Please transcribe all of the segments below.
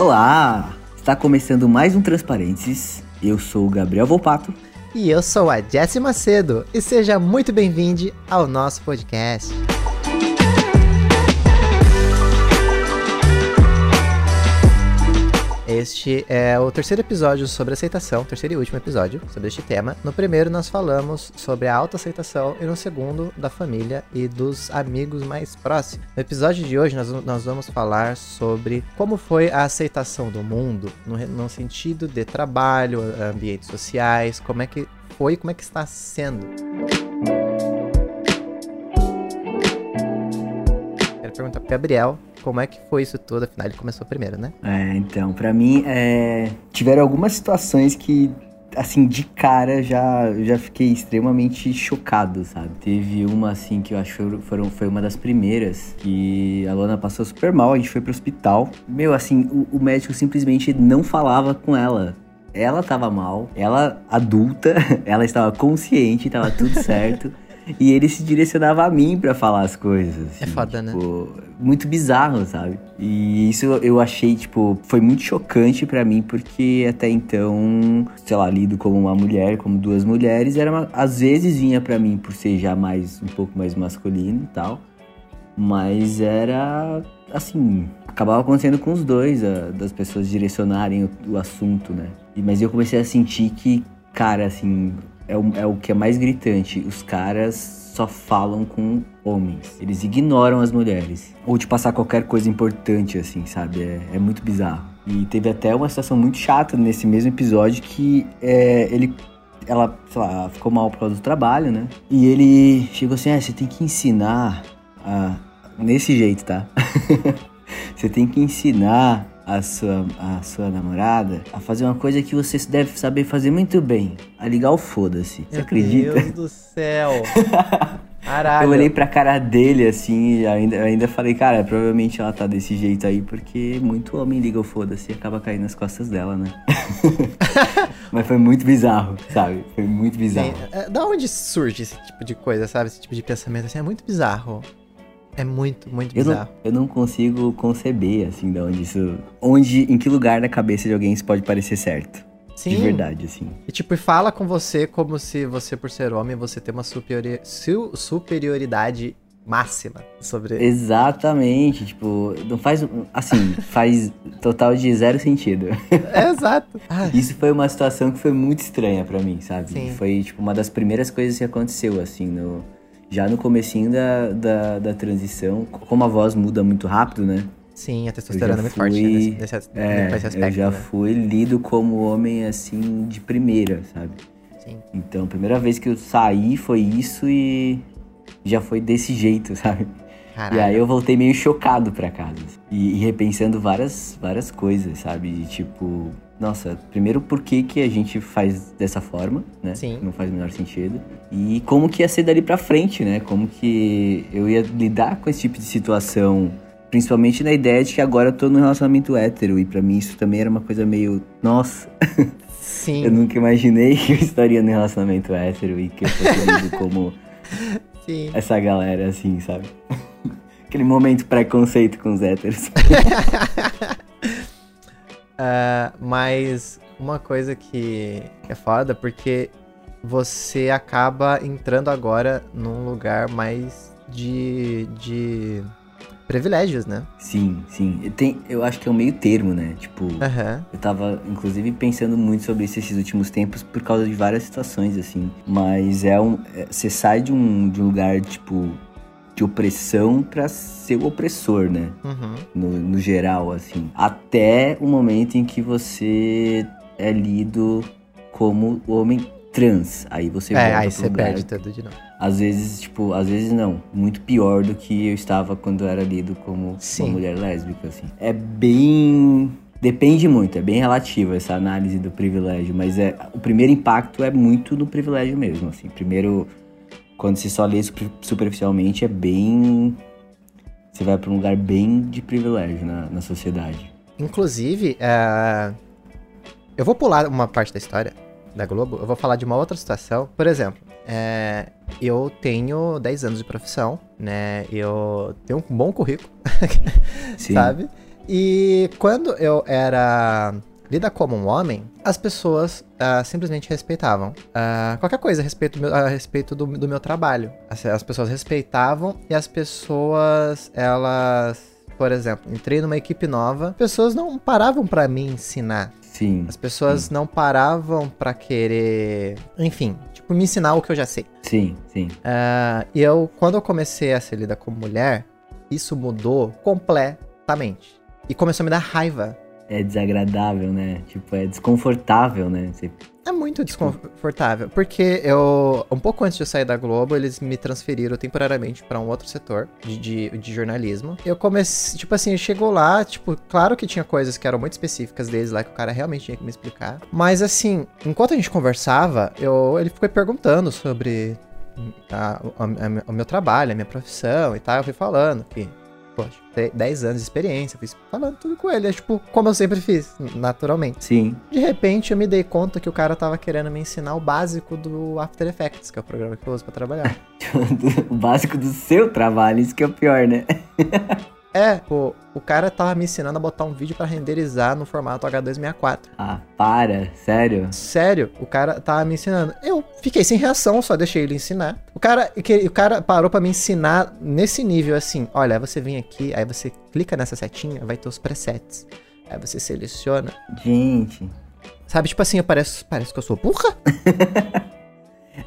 Olá! Está começando mais um Transparentes. Eu sou o Gabriel Volpato. E eu sou a Jessie Macedo. E seja muito bem-vindo ao nosso podcast. Este é o terceiro episódio sobre aceitação, terceiro e último episódio sobre este tema. No primeiro, nós falamos sobre a autoaceitação e no segundo, da família e dos amigos mais próximos. No episódio de hoje, nós, nós vamos falar sobre como foi a aceitação do mundo no, no sentido de trabalho, ambientes sociais, como é que foi e como é que está sendo. Quero perguntar pro Gabriel como é que foi isso tudo, afinal ele começou primeiro, né? É, então, para mim, é... tiveram algumas situações que, assim, de cara já, já fiquei extremamente chocado, sabe? Teve uma, assim, que eu acho foram, foi uma das primeiras, que a Lona passou super mal, a gente foi pro hospital. Meu, assim, o, o médico simplesmente não falava com ela. Ela tava mal, ela adulta, ela estava consciente, tava tudo certo. E ele se direcionava a mim para falar as coisas. É assim, é foda, né? tipo, né? Muito bizarro, sabe? E isso eu achei, tipo, foi muito chocante para mim, porque até então, sei lá, lido como uma mulher, como duas mulheres, era uma, às vezes vinha para mim por ser já mais, um pouco mais masculino e tal. Mas era, assim, acabava acontecendo com os dois, a, das pessoas direcionarem o, o assunto, né? E, mas eu comecei a sentir que, cara, assim, é o, é o que é mais gritante. Os caras só falam com homens. Eles ignoram as mulheres. Ou de passar qualquer coisa importante, assim, sabe? É, é muito bizarro. E teve até uma situação muito chata nesse mesmo episódio que é, ele. Ela, sei lá, ficou mal por causa do trabalho, né? E ele chegou assim: ah, você tem que ensinar a. Nesse jeito, tá? você tem que ensinar a sua, a sua namorada a fazer uma coisa que você deve saber fazer muito bem. A ligar o foda-se. Você acredita? Meu Deus do céu. Caralho. Eu olhei pra cara dele assim e ainda, ainda falei, cara, provavelmente ela tá desse jeito aí porque muito homem liga o foda-se e acaba caindo nas costas dela, né? Mas foi muito bizarro, sabe? Foi muito bizarro. Sim. É, da onde surge esse tipo de coisa, sabe? Esse tipo de pensamento assim, é muito bizarro. É muito, muito eu bizarro. Não, eu não consigo conceber, assim, de onde isso. Onde, em que lugar da cabeça de alguém isso pode parecer certo. Sim. De verdade, assim. E tipo, fala com você como se você, por ser homem, você tem uma superiori... superioridade máxima sobre. Exatamente, tipo, não faz. Assim, faz total de zero sentido. É, exato. Ai. Isso foi uma situação que foi muito estranha para mim, sabe? Sim. Foi, tipo, uma das primeiras coisas que aconteceu, assim, no já no comecinho da, da, da transição, como a voz muda muito rápido, né? Sim, a testosterona é muito forte né? nesse, nesse, é, nesse aspecto. Eu já né? fui lido como homem, assim, de primeira, sabe? Sim. Então, a primeira vez que eu saí foi isso e já foi desse jeito, sabe? Caralho. E aí eu voltei meio chocado pra casa. E, e repensando várias, várias coisas, sabe? De, tipo, nossa, primeiro por que, que a gente faz dessa forma, né? Sim. Não faz o menor sentido. E como que ia ser dali pra frente, né? Como que eu ia lidar com esse tipo de situação. Principalmente na ideia de que agora eu tô num relacionamento hétero. E para mim isso também era uma coisa meio. Nossa! Sim. eu nunca imaginei que eu estaria num relacionamento hétero e que eu fosse lido como Sim. essa galera, assim, sabe? Aquele momento preconceito com os héteros. Uh, mas uma coisa que é foda, porque você acaba entrando agora num lugar mais de, de privilégios, né? Sim, sim. Tem, eu acho que é um meio termo, né? Tipo, uhum. eu tava, inclusive, pensando muito sobre isso esses últimos tempos por causa de várias situações, assim. Mas é um. É, você sai de um, de um lugar, tipo, de opressão para ser o opressor, né? Uhum. No, no geral, assim. Até o momento em que você é lido como homem trans. Aí você É, aí você lugar. perde tudo de novo. Às vezes, tipo, às vezes não. Muito pior do que eu estava quando eu era lido como Sim. uma mulher lésbica, assim. É bem. Depende muito, é bem relativo essa análise do privilégio, mas é o primeiro impacto é muito no privilégio mesmo, assim. Primeiro quando se só lê superficialmente, é bem. Você vai para um lugar bem de privilégio na, na sociedade. Inclusive, uh, eu vou pular uma parte da história da Globo, eu vou falar de uma outra situação. Por exemplo, é, eu tenho 10 anos de profissão, né? Eu tenho um bom currículo, sabe? E quando eu era lida como um homem, as pessoas uh, simplesmente respeitavam. Uh, qualquer coisa a respeito, do meu, a respeito do, do meu trabalho. As, as, pessoas respeitavam e as pessoas, elas. Por exemplo, entrei numa equipe nova, pessoas não paravam para me ensinar. Sim. As pessoas sim. não paravam para querer, enfim, tipo, me ensinar o que eu já sei. Sim, sim. Uh, e eu, quando eu comecei a ser lida como mulher, isso mudou completamente. E começou a me dar raiva é desagradável, né? Tipo, é desconfortável, né? Você... É muito desconfortável, porque eu, um pouco antes de eu sair da Globo, eles me transferiram temporariamente para um outro setor de, de, de, jornalismo. Eu comecei, tipo assim, chegou lá, tipo, claro que tinha coisas que eram muito específicas deles lá que o cara realmente tinha que me explicar. Mas assim, enquanto a gente conversava, eu, ele ficou perguntando sobre a, a, a, o meu trabalho, a minha profissão e tal. Eu fui falando que poxa, 10 anos de experiência, fiz falando tudo com ele. É tipo, como eu sempre fiz, naturalmente. Sim. De repente eu me dei conta que o cara tava querendo me ensinar o básico do After Effects, que é o programa que eu uso pra trabalhar. o básico do seu trabalho, isso que é o pior, né? É, pô, o cara tava me ensinando a botar um vídeo para renderizar no formato H264. Ah, para, sério? Sério, o cara tava me ensinando. Eu fiquei sem reação, só deixei ele ensinar. O cara, o cara parou para me ensinar nesse nível assim: olha, aí você vem aqui, aí você clica nessa setinha, vai ter os presets. Aí você seleciona. Gente. Sabe, tipo assim, parece, parece que eu sou burra.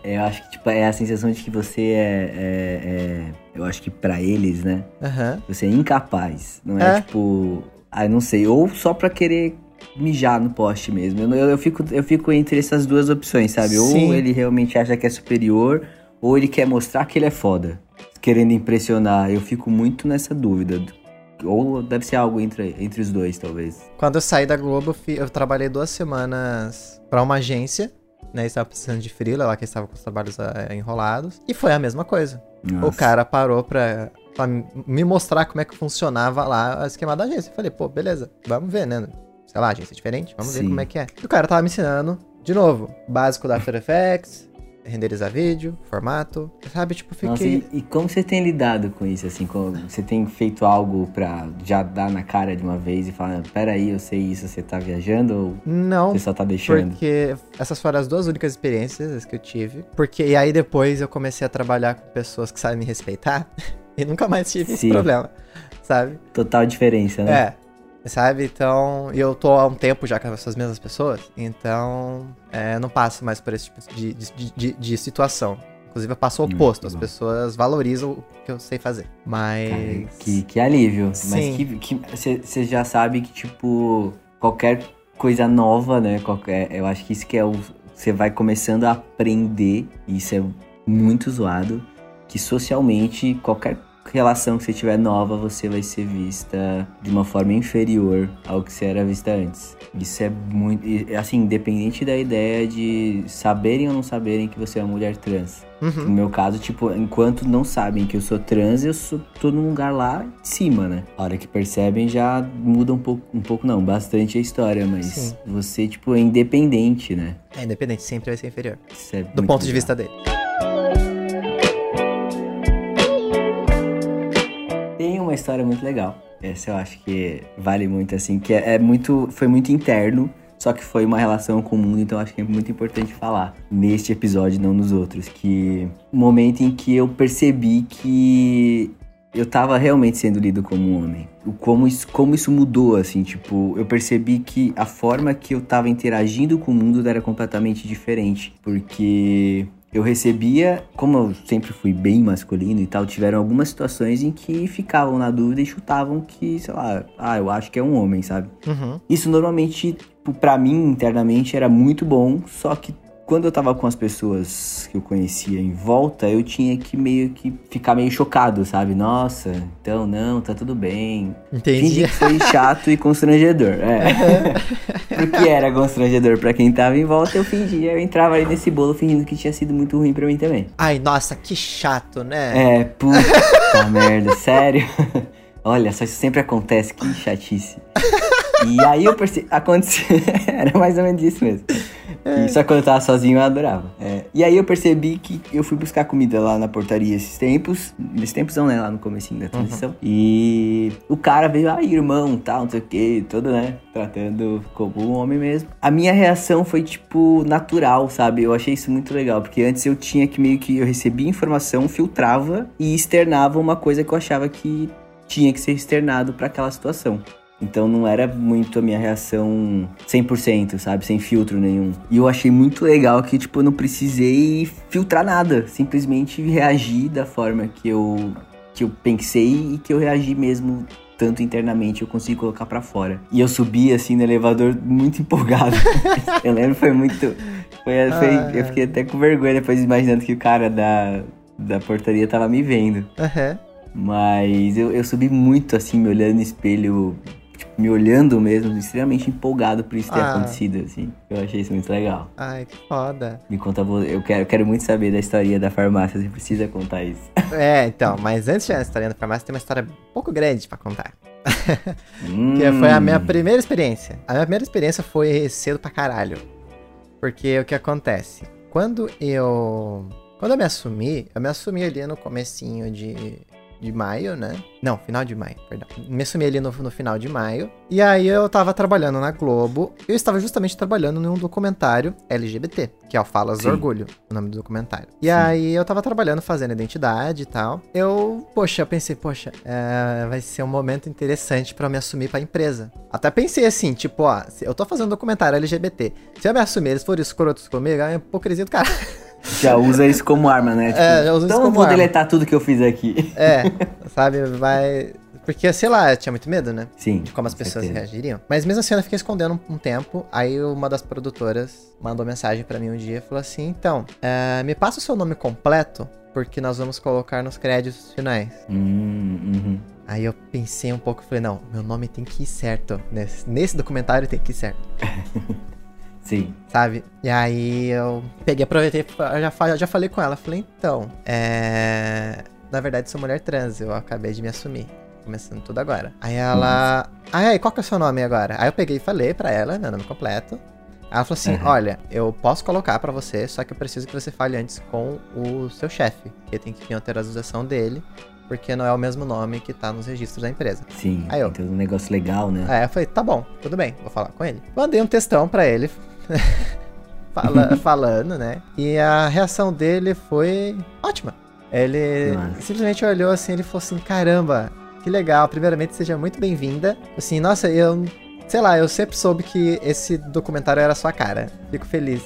É, eu acho que tipo, é a sensação de que você é. é, é eu acho que para eles, né? Uhum. Você é incapaz. Não é, é. tipo. Ah, não sei. Ou só pra querer mijar no poste mesmo. Eu, eu, eu, fico, eu fico entre essas duas opções, sabe? Sim. Ou ele realmente acha que é superior, ou ele quer mostrar que ele é foda. Querendo impressionar. Eu fico muito nessa dúvida. Ou deve ser algo entre, entre os dois, talvez. Quando eu saí da Globo, eu, eu trabalhei duas semanas para uma agência né? Estava precisando de freela lá, que estava com os trabalhos uh, enrolados. E foi a mesma coisa. Nossa. O cara parou pra, pra me mostrar como é que funcionava lá o esquema da agência. Eu falei, pô, beleza, vamos ver, né? Sei lá, agência é diferente, vamos Sim. ver como é que é. E o cara tava me ensinando, de novo, básico da After Effects, renderizar vídeo, formato, sabe? Tipo, fiquei... Nossa, e, e, como você tem lidado com isso, assim? Como você tem feito algo pra já dar na cara de uma vez e falar, peraí, eu sei isso, você tá viajando ou Não, você só tá deixando? porque essas foram as duas únicas experiências que eu tive. Porque, e aí depois eu comecei a trabalhar com pessoas que sabem me respeitar e nunca mais tive Sim. esse problema, sabe? Total diferença, né? É, Sabe? Então, eu tô há um tempo já com essas mesmas pessoas, então é, não passo mais por esse tipo de, de, de, de situação. Inclusive, eu passo o hum, oposto. As pessoas valorizam o que eu sei fazer. Mas. Cara, que, que alívio. Sim. Mas que você já sabe que, tipo, qualquer coisa nova, né? Qualquer, eu acho que isso que é o. Você vai começando a aprender, e isso é muito zoado, que socialmente qualquer relação que você tiver nova, você vai ser vista de uma forma inferior ao que você era vista antes. Isso é muito. Assim, independente da ideia de saberem ou não saberem que você é uma mulher trans. Uhum. No meu caso, tipo, enquanto não sabem que eu sou trans, eu sou, tô num lugar lá de cima, né? A hora que percebem já muda um pouco, um pouco não, bastante a história, mas Sim. você, tipo, é independente, né? É independente, sempre vai ser inferior. É do ponto legal. de vista dele. Uma história muito legal. Essa eu acho que vale muito, assim, que é, é muito. Foi muito interno, só que foi uma relação com o mundo, então acho que é muito importante falar neste episódio, não nos outros. Que o momento em que eu percebi que eu tava realmente sendo lido como um homem. Como isso, como isso mudou, assim, tipo, eu percebi que a forma que eu tava interagindo com o mundo era completamente diferente. Porque eu recebia, como eu sempre fui bem masculino e tal, tiveram algumas situações em que ficavam na dúvida e chutavam que, sei lá, ah, eu acho que é um homem, sabe? Uhum. Isso normalmente, tipo, para mim, internamente, era muito bom, só que quando eu tava com as pessoas que eu conhecia em volta, eu tinha que meio que ficar meio chocado, sabe? Nossa, então não, tá tudo bem. Entendi. Fingi que foi chato e constrangedor. É. Porque era constrangedor para quem tava em volta, eu fingia. Eu entrava ali nesse bolo fingindo que tinha sido muito ruim para mim também. Ai, nossa, que chato, né? É, puta merda, sério. Olha, só isso sempre acontece, que chatice. E aí eu percebi. Aconteceu. era mais ou menos isso mesmo. E só quando eu tava sozinho eu adorava. É, e aí eu percebi que eu fui buscar comida lá na portaria esses tempos. Nesses tempos não, né? Lá no comecinho da transição. Uhum. E o cara veio, ah, irmão, tal, não sei o que, todo, né? Tratando como um homem mesmo. A minha reação foi, tipo, natural, sabe? Eu achei isso muito legal. Porque antes eu tinha que meio que eu recebia informação, filtrava e externava uma coisa que eu achava que tinha que ser externado para aquela situação. Então não era muito a minha reação 100%, sabe? Sem filtro nenhum. E eu achei muito legal que, tipo, eu não precisei filtrar nada. Simplesmente reagir da forma que eu, que eu pensei e que eu reagi mesmo tanto internamente eu consigo colocar para fora. E eu subi assim no elevador muito empolgado. eu lembro foi muito foi, foi Ah, eu fiquei até com vergonha depois imaginando que o cara da da portaria tava me vendo. Aham. Mas eu, eu subi muito assim, me olhando no espelho, me olhando mesmo, extremamente empolgado por isso ter Ah. acontecido, assim. Eu achei isso muito legal. Ai, que foda. Me conta, eu quero, eu quero muito saber da história da farmácia, você precisa contar isso. É, então, mas antes na história da farmácia, tem uma história um pouco grande pra contar. Hum, Que foi a minha primeira experiência. A minha primeira experiência foi cedo pra caralho. Porque o que acontece? Quando eu. Quando eu me assumi, eu me assumi ali no comecinho de, de maio, né? Não, final de maio, perdão. Me assumi ali no, no final de maio. E aí eu tava trabalhando na Globo. Eu estava justamente trabalhando num documentário LGBT, que é o Falas Sim. do Orgulho, o nome do documentário. E Sim. aí eu tava trabalhando, fazendo identidade e tal. Eu, poxa, eu pensei, poxa, é, vai ser um momento interessante eu me assumir pra empresa. Até pensei assim, tipo, ó, eu tô fazendo um documentário LGBT. Se eu me assumir, eles forem escrotos comigo, é uma hipocrisia do cara. Já usa isso como arma, né? Tipo, É, já usa isso então eu como vou arma. deletar tudo que eu fiz aqui. É, sabe, vai. Porque, sei lá, eu tinha muito medo, né? Sim. de como as com pessoas certeza. reagiriam. Mas mesmo assim, eu fiquei escondendo um, um tempo. Aí uma das produtoras mandou mensagem pra mim um dia e falou assim: Então, eh, me passa o seu nome completo, porque nós vamos colocar nos créditos finais. Hum, uhum. Aí eu pensei um pouco e falei: Não, meu nome tem que ir certo. Nesse, nesse documentário tem que ir certo. Sim. Sabe? E aí eu peguei, aproveitei, já, já falei com ela. Falei: Então, é. Na verdade, sou mulher trans, eu acabei de me assumir. Começando tudo agora. Aí ela. Ai, ai, qual que é o seu nome agora? Aí eu peguei e falei pra ela, meu nome completo. Ela falou assim: Uhum. olha, eu posso colocar pra você, só que eu preciso que você fale antes com o seu chefe. Porque tem que vir a autorização dele, porque não é o mesmo nome que tá nos registros da empresa. Sim. Aí eu- Então um negócio legal, né? Aí eu falei, tá bom, tudo bem, vou falar com ele. Mandei um textão pra ele, fala- falando, né? E a reação dele foi ótima. Ele Nossa. simplesmente olhou assim, ele falou assim, caramba, que legal, primeiramente seja muito bem-vinda. Assim, nossa, eu, sei lá, eu sempre soube que esse documentário era sua cara. Fico feliz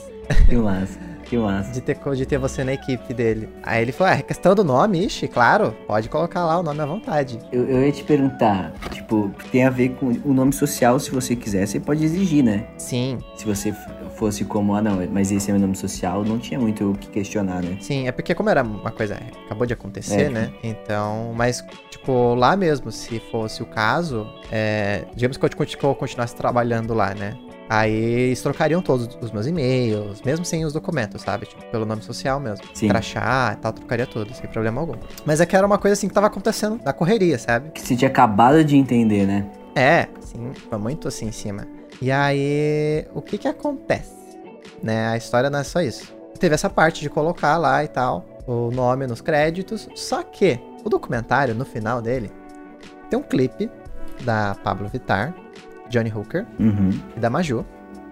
Que massa. Que massa. de ter, de ter você na equipe dele. Aí ele falou, é questão do nome, ixi, claro, pode colocar lá o nome à vontade. Eu, eu ia te perguntar, tipo, tem a ver com o nome social, se você quiser, você pode exigir, né? Sim, Se você fosse como, ah não, mas esse é meu nome social, não tinha muito o que questionar, né? Sim, é porque como era uma coisa que acabou de acontecer, É. né? Então, mas, tipo, lá mesmo, se fosse o caso, é, digamos que eu continuasse trabalhando lá, né? Aí eles trocariam todos os meus e-mails, mesmo sem os documentos, sabe? Tipo, pelo nome social mesmo. Sim. Crachá e tal, trocaria tudo, sem problema algum. Mas é que era uma coisa assim que tava acontecendo na correria, sabe? Que você tinha acabado de entender, né? É, sim, foi muito assim em cima. E aí, o que que acontece? Né, a história não é só isso. Teve essa parte de colocar lá e tal, o nome nos créditos, só que o documentário, no final dele, tem um clipe da Pablo Vittar, Johnny Hooker Uhum. e da Maju.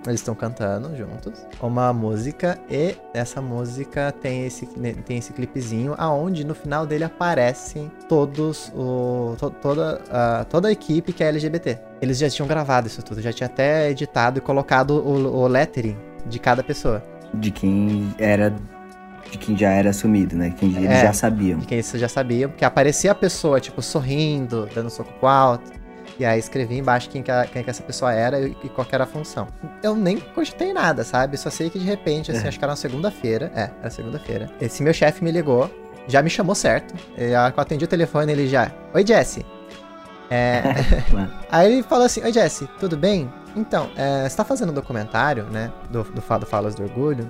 Eles estão cantando juntos uma música e essa música tem esse, tem esse clipezinho aonde no final dele aparecem todos o to- toda, a, toda a equipe que é LGBT. Eles já tinham gravado isso tudo, já tinha até editado e colocado o, o lettering de cada pessoa. De quem era. De quem já era assumido, né? Quem eles É. já sabiam. De quem isso já sabia, porque aparecia a pessoa, tipo, sorrindo, dando soco alto. E aí escrevi embaixo quem que, a- quem que essa pessoa era e, e qual que era a função. Eu nem cogitei nada, sabe? Só sei que de repente, assim, É. acho que era uma segunda-feira. É, era segunda-feira. Esse meu chefe me ligou, já me chamou certo. E eu atendi o telefone, ele já. Oi, Jesse. É. Aí ele falou assim: Oi, Jesse, tudo bem? Então, é, você tá fazendo um documentário, né? Do, do, do Falas do Orgulho.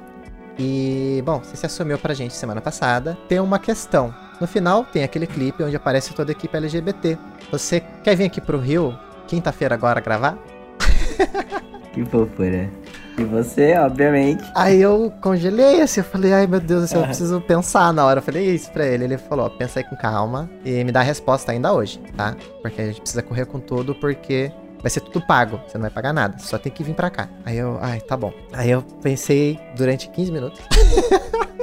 E, bom, você se assumiu pra gente semana passada. Tem uma questão. No final, tem aquele clipe onde aparece toda a equipe LGBT. Você quer vir aqui pro Rio, quinta-feira agora, gravar? que fofura. E você, obviamente. Aí eu congelei assim, eu falei, ai meu Deus do céu, eu preciso pensar na hora. Eu falei isso pra ele. Ele falou, ó, pensa aí com calma e me dá a resposta ainda hoje, tá? Porque a gente precisa correr com tudo, porque vai ser tudo pago. Você não vai pagar nada, só tem que vir pra cá. Aí eu, ai, tá bom. Aí eu pensei durante 15 minutos.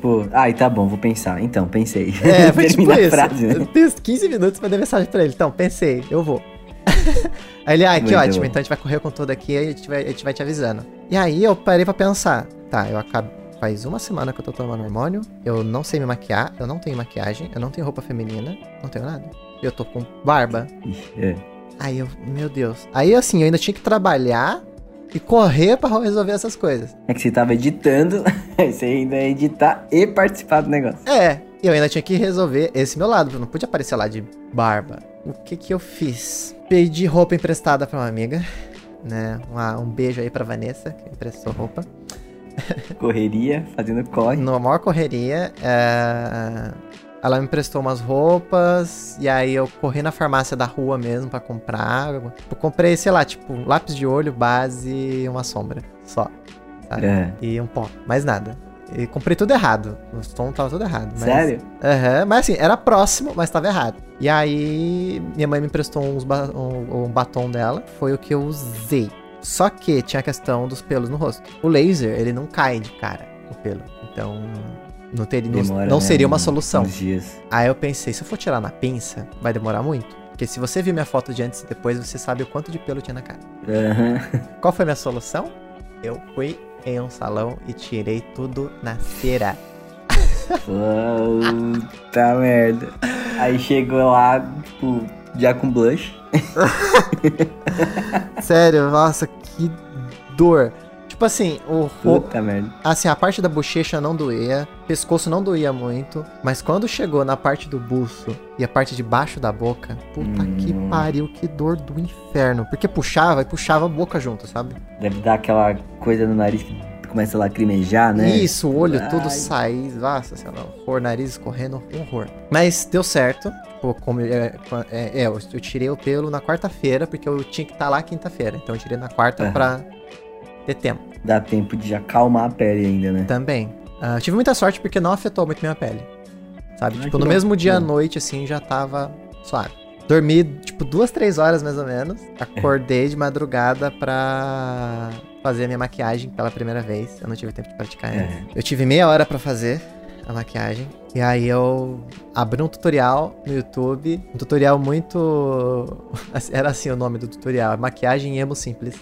Tipo, ai, tá bom, vou pensar. Então, pensei. É, foi tipo isso. frase, né? Eu fiz 15 minutos pra dar mensagem pra ele. Então, pensei, eu vou. aí ele, ah, que Muito ótimo, bom. então a gente vai correr com tudo aqui e a gente vai, a gente vai te avisando. E aí eu parei pra pensar, tá, eu acabo. Faz uma semana que eu tô tomando hormônio, eu não sei me maquiar, eu não tenho maquiagem, eu não tenho roupa feminina, não tenho nada. Eu tô com barba. É. Aí eu, meu Deus. Aí assim, eu ainda tinha que trabalhar e correr pra resolver essas coisas. É que você tava editando, aí você ainda ia editar e participar do negócio. É, e eu ainda tinha que resolver esse meu lado, eu não podia aparecer lá de barba. O que que eu fiz? Pedi roupa emprestada pra uma amiga, né? Uma- um beijo aí pra Vanessa, que emprestou roupa. Correria, fazendo corre. Na maior correria, é, ela me emprestou umas roupas, e aí eu corri na farmácia da rua mesmo pra comprar. Eu comprei, sei lá, tipo, lápis de olho, base e uma sombra, só. sabe? É. E um pó, mais nada. E comprei tudo errado. O tom tava tudo errado. mas- Sério? Aham, mas assim, era próximo, mas tava errado. E aí, minha mãe me emprestou uns ba- um, um batom dela, foi o que eu usei. Só que tinha a questão dos pelos no rosto. O laser, ele não cai de cara, o pelo. Então, não, teria, não, Demora, não né, seria uma solução. Aí eu pensei, se eu for tirar na pinça, vai demorar muito. Porque se você viu minha foto de antes e depois, você sabe o quanto de pelo tinha na cara. Aham. Qual foi a minha solução? Eu fui em um salão e tirei tudo na cera. Puta merda. Aí chegou lá, tipo, já com blush. Sério, nossa, que dor. Tipo assim, o Puta merda. assim, a parte da bochecha não doía, pescoço não doía muito, mas quando chegou na parte do buço e a parte de baixo da boca, puta Hum. que pariu, que dor do inferno. Porque puxava e puxava a boca junto, sabe? Deve dar aquela coisa no nariz que começa a lacrimejar, né? Isso, o olho tudo Ai. sair, nossa senhora, horror, nariz escorrendo, horror. Mas deu certo, como, é, é, é, eu tirei o pelo na quarta-feira, porque eu tinha que estar lá quinta-feira, então eu tirei na quarta Aham. pra ter tempo. Dá tempo de acalmar a pele ainda, né? Também. Ah, tive muita sorte porque não afetou muito minha pele. Sabe? Ah, tipo, no bom, mesmo dia à noite, assim, já tava suave. Dormi, tipo, duas, três horas mais ou menos. Acordei de madrugada pra fazer a minha maquiagem pela primeira vez. Eu não tive tempo de praticar ainda. É. Eu tive meia hora pra fazer a maquiagem. E aí eu abri um tutorial no YouTube. Um tutorial muito. Era assim o nome do tutorial: Maquiagem emo simples.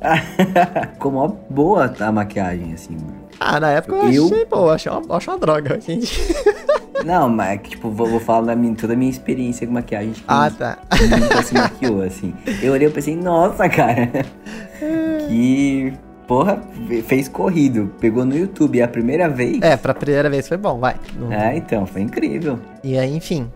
Ficou mó boa a maquiagem, assim. Ah, na época eu Eu- achei, pô, achei uma, achei uma droga. dia. Não, mas é que, tipo, vou, vou falar da minha, toda a minha experiência com maquiagem. Tipo, Ah, tá. nunca se maquiou, assim. Eu olhei e pensei, nossa, cara. que, porra, fez corrido. Pegou no YouTube a primeira vez. É, pra primeira vez foi bom, vai. É, então, foi incrível. E aí, enfim,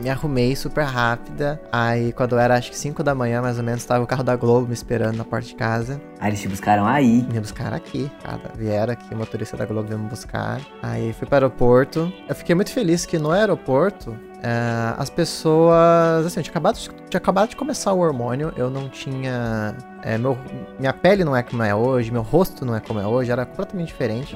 me arrumei super rápida. Aí, quando era acho que 5 da manhã, mais ou menos, tava o carro da Globo me esperando na porta de casa. Aí eles te buscaram aí. Me buscaram aqui, cara. Vieram aqui, o motorista da Globo veio me buscar. Aí fui para o aeroporto. Eu fiquei muito feliz que no aeroporto. eh, as pessoas. Assim, eu tinha acabado, de, tinha acabado de começar o hormônio, eu não tinha. eh, meu, minha pele não é como é hoje, meu rosto não é como é hoje, era completamente diferente.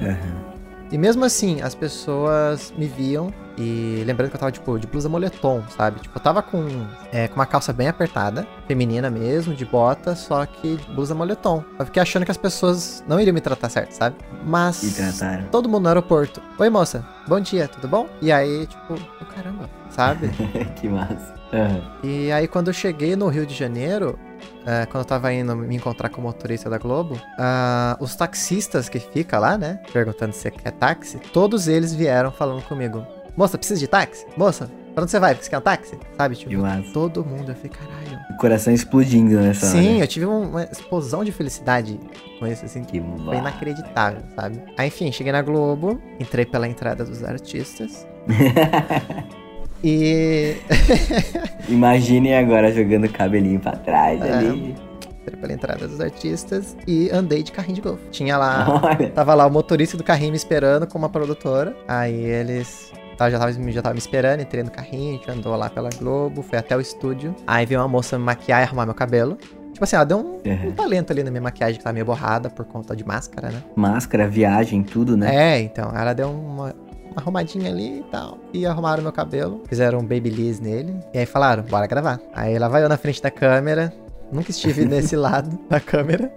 E mesmo assim, as pessoas me viam e lembrando que eu tava, tipo, de blusa moletom, sabe? Tipo, eu tava com, é, com uma calça bem apertada, feminina mesmo, de bota, só que de blusa moletom. Eu fiquei achando que as pessoas não iriam me tratar certo, sabe? Mas E trataram. todo mundo no aeroporto. Oi, moça, bom dia, tudo bom? E aí, tipo, oh, caramba, sabe? que massa. Aham. E aí, quando eu cheguei no Rio de Janeiro, é, quando eu tava indo me encontrar com o motorista da Globo, ah, os taxistas que ficam lá, né? Perguntando se quer táxi, todos eles vieram falando comigo: Moça, precisa de táxi? Moça, pra onde você vai? Você quer um táxi? Sabe? Tipo, Que massa. todo mundo. Eu falei: caralho. O coração explodindo nessa Sim, hora. eu tive um- uma explosão de felicidade com isso, assim. Que Foi inacreditável, sabe? Aí, enfim, cheguei na Globo, entrei pela entrada dos artistas. e Imaginem agora jogando o cabelinho pra trás É. ali. entrei pela entrada dos artistas e andei de carrinho de golfe. Tinha lá, Olha. tava lá o motorista do carrinho me esperando com uma produtora. Aí eles tá, já, tava, já tava me esperando, entrei no carrinho, a gente andou lá pela Globo, fui até o estúdio. Aí veio uma moça me maquiar e arrumar meu cabelo. Tipo assim, ela deu um, Uhum. um talento ali na minha maquiagem que tá meio borrada por conta de máscara, né? Máscara, viagem, tudo, né? É, então, ela deu uma, uma arrumadinha ali e tal. E arrumaram meu cabelo, fizeram um babyliss nele. E aí falaram, bora gravar. Aí lá vai eu na frente da câmera. Nunca estive nesse lado da câmera.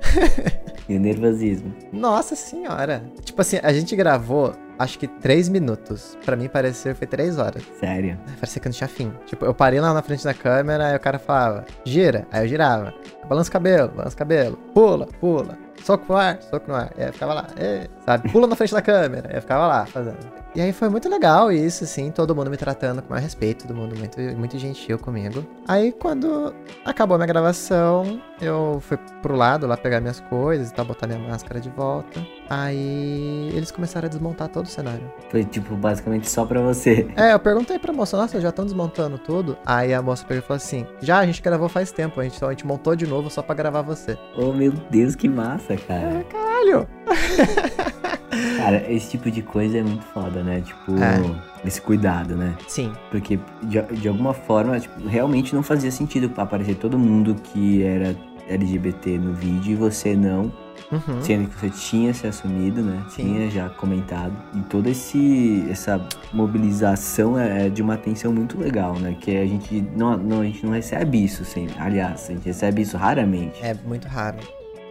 E o nervosismo. Nossa senhora. Tipo assim, a gente gravou, acho que três minutos. Pra mim pareceu foi três horas. Sério. Parecia que não tinha fim. Tipo, eu parei lá na frente da câmera, aí o cara falava, gira, aí eu girava. Balança o cabelo, balança o cabelo. Pula, pula. Soco no ar, soco no ar. E aí eu ficava lá, "Ê", sabe? Pula na frente da câmera. Eu ficava lá, fazendo. E aí foi muito legal isso, assim, todo mundo me tratando com maior respeito, todo mundo muito, muito gentil comigo. Aí quando acabou a minha gravação, eu fui pro lado lá pegar minhas coisas e tal, botar minha máscara de volta. Aí eles começaram a desmontar todo o cenário. Foi, tipo, basicamente só pra você. É, eu perguntei pra moça, nossa, já estão desmontando tudo? Aí a moça pegou e falou assim, já, a gente gravou faz tempo, a gente, a gente montou de novo só pra gravar você. Oh, meu Deus, que massa, cara. Caralho! Cara, esse tipo de coisa é muito foda, né? Tipo, É. esse cuidado, né? Sim, Porque, de, de alguma forma, tipo, realmente não fazia sentido aparecer todo mundo que era LGBT no vídeo e você não. uhum. Sendo que você tinha se assumido, né? Sim. Tinha já comentado. E toda esse, essa mobilização é é de uma atenção muito legal, né? Que a gente não, não, a gente não recebe isso sempre. Aliás, a gente recebe isso raramente. É muito raro.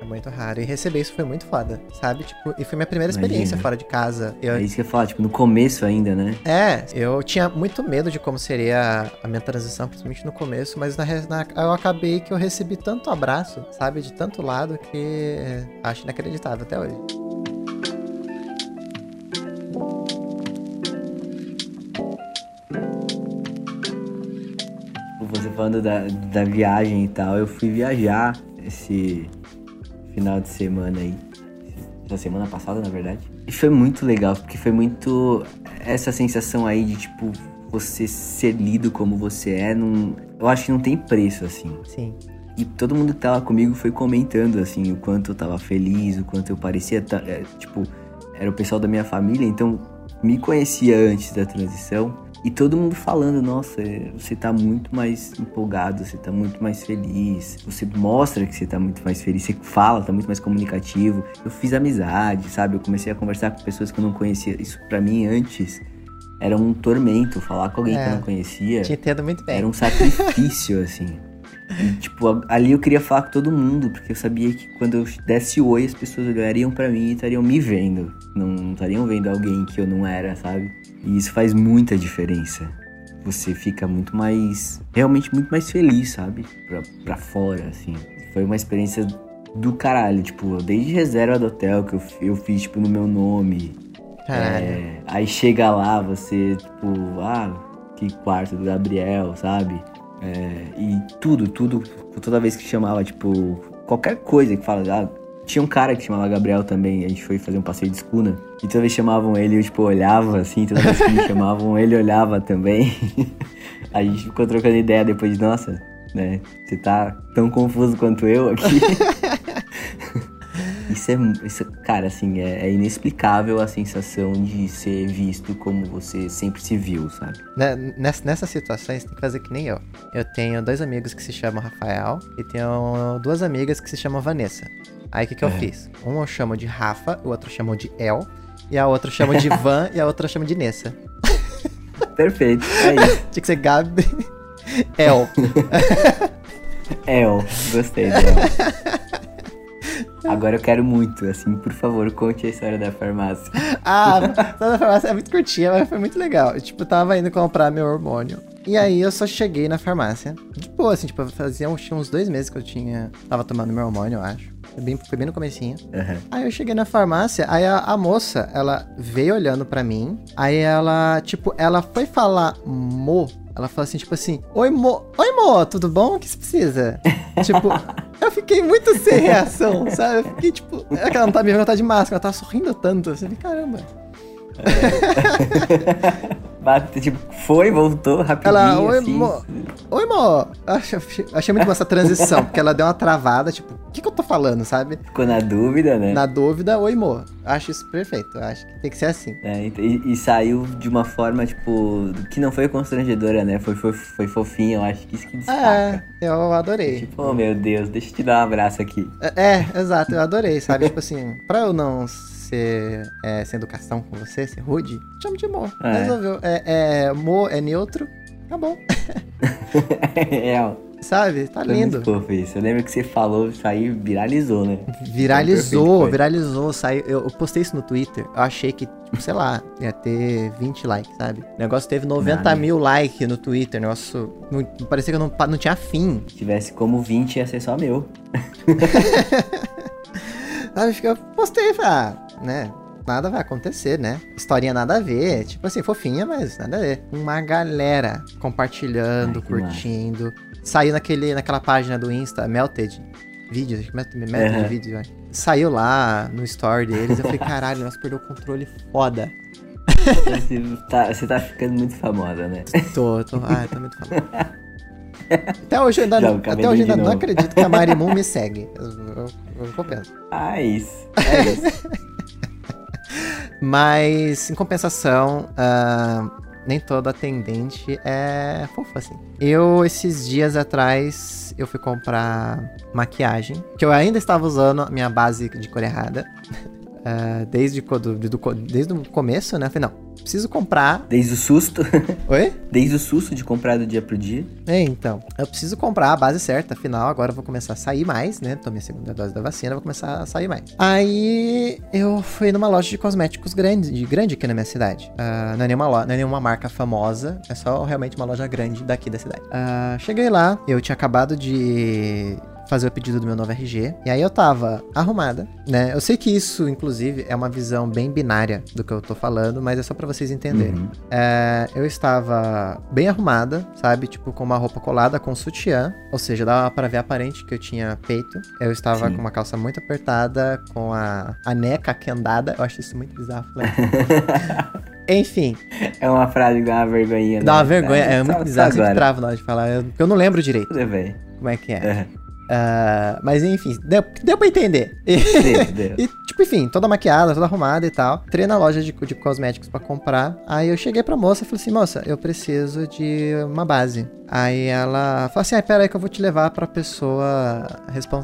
É muito raro. E receber isso foi muito foda, sabe? Tipo, e foi minha primeira experiência Imagina. fora de casa. Eu, É isso que eu falar, tipo, no começo ainda, né? É, eu tinha muito medo de como seria a minha transição, principalmente no começo, mas na, na- eu acabei que eu recebi tanto abraço, sabe, de tanto lado que acho inacreditável até hoje. Você falando da, da viagem e tal, eu fui viajar esse final de semana aí. Da semana passada, na verdade. E foi muito legal, porque foi muito essa sensação aí de, tipo, você ser lido como você é. Não, eu acho que não tem preço, assim. Sim. E todo mundo que tava comigo foi comentando, assim, o quanto eu tava feliz, o quanto eu parecia. é, tipo, era o pessoal da minha família, então me conhecia antes da transição. E todo mundo falando, nossa, é, você tá muito mais empolgado, você tá muito mais feliz, você mostra que você tá muito mais feliz, você fala, tá muito mais comunicativo. Eu fiz amizade, sabe? Eu comecei a conversar com pessoas que eu não conhecia. Isso pra mim antes era um tormento, falar com alguém que É. eu não conhecia. Te entendo muito bem. Era um sacrifício, assim. E, tipo, ali eu queria falar com todo mundo, porque eu sabia que quando eu desse oi, as pessoas olhariam pra mim e estariam me vendo. Não não estariam vendo alguém que eu não era, sabe? E isso faz muita diferença. Você fica muito mais. Realmente muito mais feliz, sabe? Pra, pra fora, assim. Foi uma experiência do caralho. Tipo, desde reserva do hotel que eu, eu fiz, tipo, no meu nome. É, aí chega lá, você, tipo, ah, que quarto do Gabriel, sabe? É, e tudo, tudo, toda vez que chamava, tipo, qualquer coisa que fala, ah, tinha um cara que chamava Gabriel também, a gente foi fazer um passeio de escuna, e toda vez que chamavam ele, eu, tipo, olhava, assim, toda vez que me chamavam, ele olhava também. a gente ficou trocando ideia depois de, nossa, né, você tá tão confuso quanto eu aqui. Isso é, isso, cara, assim, é, é inexplicável a sensação de ser visto como você sempre se viu, sabe? Né, Ness- Nessas situações, tem que fazer que nem eu. Eu tenho dois amigos que se chamam Rafael e tenho duas amigas que se chamam Vanessa. Aí o que, que eu É. fiz? Um eu chamo de Rafa, o outro eu chamo de El, e a outra eu chamo de Van e a outra eu chamo de Nessa. Perfeito, é isso. Tinha que ser Gabi El. El, gostei do El. Agora eu quero muito, assim, por favor, conte a história da farmácia. Ah, a farmácia é muito curtinha, mas foi muito legal. Eu, tipo, tava indo comprar meu hormônio. E aí eu só cheguei na farmácia. De boa, assim, tipo, fazia uns, uns dois meses que eu tinha. Tava tomando meu hormônio, eu acho. Foi bem, foi bem no comecinho. Aham. Aí eu cheguei na farmácia, aí a, a moça, ela veio olhando pra mim. Aí ela, tipo, ela foi falar mo. Ela falou assim, tipo assim, Oi, mo. Oi, mo, tudo bom? O que você precisa? tipo, eu fiquei muito sem reação, sabe? Eu fiquei, tipo, é que ela não tá me vendo, ela tá de máscara, ela tá sorrindo tanto. Assim, caramba. Bate, tipo, foi, voltou rapidinho. Ela, oi, assim. mo. Oi, mo. Achei, achei muito boa essa transição, porque ela deu uma travada, tipo, o que, que eu tô falando, sabe? Ficou na dúvida, né? Na dúvida, oi, mo. Acho isso perfeito. Acho que tem que ser assim. É, e, e saiu de uma forma, tipo, que não foi constrangedora, né? Foi, foi, foi fofinha, eu acho que isso que destaca. É, eu adorei. Tipo, oh meu Deus, deixa eu te dar um abraço aqui. É, é, exato, eu adorei, sabe? tipo assim, pra eu não ser é, sem educação com você, ser rude, chamo de Mo. É. Resolveu. É, é, Mo é neutro, tá bom. é, ó, Sabe? Tá foi lindo. muito fofo isso. Eu lembro que você falou, isso aí viralizou, né? Viralizou, foi. viralizou, saiu. Eu, eu postei isso no Twitter. Eu achei que, tipo, sei lá, ia ter 20 likes, sabe? O negócio teve 90 Nada. mil likes no Twitter. Negócio. Não, parecia que não, não tinha fim. Se tivesse como 20, ia ser só meu. Sabe? Eu postei, falei, ah, né? Nada vai acontecer, né? Historinha nada a ver. Tipo assim, fofinha, mas nada a ver. Uma galera compartilhando, Ai, curtindo. Saiu naquele, naquela página do Insta, Melted Vídeos, Melted, Melted Aham. Vídeos, vai. Saiu lá no story deles. Eu falei, caralho, nós perdeu o controle foda. Você tá, você tá ficando muito famosa, né? Tô, tô. Ai, tô muito falando. Até hoje eu ainda, não, até hoje eu ainda não acredito que a Marimun me segue. Eu, eu, eu confesso. Ah, é isso. É isso. Mas, em compensação, ah, nem toda atendente é fofa assim. Eu, esses dias atrás, eu fui comprar maquiagem, que eu ainda estava usando a minha base de cor errada. ah, desde, do, co- desde o começo, né? Falei, não, preciso comprar. Desde o susto. Oi? Desde o susto de comprar do dia pro dia. É, então. Eu preciso comprar a base certa, afinal, agora eu vou começar a sair mais, né? Tomei a segunda dose da vacina, vou começar a sair mais. Aí eu fui numa loja de cosméticos grande, de- grande aqui na minha cidade. Ah, não, é nenhuma lo- não é nenhuma marca famosa, é só realmente uma loja grande daqui da cidade. Ah, cheguei lá, eu tinha acabado de fazer o pedido do meu novo RG. E aí eu tava arrumada, né? Eu sei que isso, inclusive, é uma visão bem binária do que eu tô falando, mas é só pra vocês entenderem. Uhum. É, eu estava bem arrumada, sabe? Tipo, com uma roupa colada, com sutiã. Ou seja, dava pra ver aparente que eu tinha peito. Eu estava Sim. com uma calça muito apertada, com a, a neca quendada. Eu acho isso muito bizarro. né? Enfim, É uma frase que dá uma vergonhinha. dá uma né? vergonha. É só- muito bizarro. Eu sempre travo na hora de falar. Eu, eu não lembro direito como é que é. Ah, mas enfim, deu, deu pra entender. Deu, deu. E, tipo, enfim, toda maquiada, toda arrumada e tal. Entrei na loja de, de cosméticos pra comprar. Aí eu cheguei pra moça e falei assim, moça, eu preciso de uma base. Aí ela falou assim, ah, pera aí que eu vou te levar pra pessoa,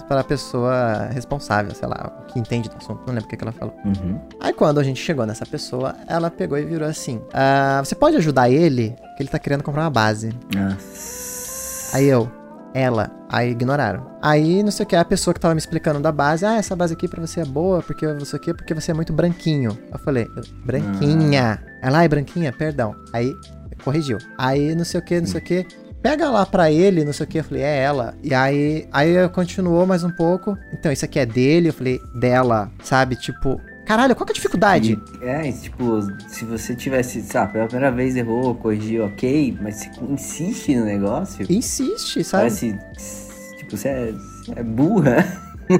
pra pessoa responsável, sei lá, que entende do assunto. Não lembro o que, que ela falou. Uhum. Aí quando a gente chegou nessa pessoa, ela pegou e virou assim, ah, você pode ajudar ele? Que ele tá querendo comprar uma base. Nossa. Aí eu, ela, aí ignoraram. Aí, não sei o que, a pessoa que tava me explicando da base, ah, essa base aqui pra você é boa, porque você aqui, porque você é muito branquinho. Eu falei, branquinha. Ela, ai, branquinha, perdão. Aí, corrigiu. Aí, não sei o que, não sei o que. Pega lá pra ele, não sei o que. Eu falei, é ela. E aí, aí continuou mais um pouco. Então, isso aqui é dele. Eu falei, dela. Sabe? Tipo, caralho, qual que é a dificuldade? E, é, tipo, se você tivesse, sabe, pela primeira vez errou, corrigiu, ok, mas você insiste no negócio, Insiste, sabe? parece, tipo, você é, é burra.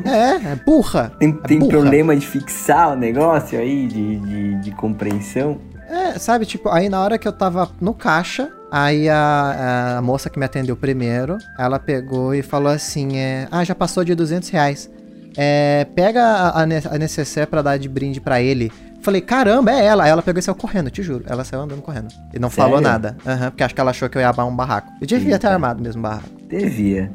É, é burra. Tem, É tem burra. problema de fixar o negócio aí, de, de, de compreensão. É, sabe, tipo, aí na hora que eu tava no caixa, aí a, a moça que me atendeu primeiro, ela pegou e falou assim, é, ah, já passou de 200 reais. É, pega a, a, ne- a necessaire pra dar de brinde pra ele. Falei, caramba, é ela. Aí ela pegou e saiu correndo, te juro. Ela saiu andando correndo. E não falou Sério? nada. Aham, porque acho que ela achou que eu ia armar um barraco. Eu devia ter Eita. armado mesmo um barraco. Devia.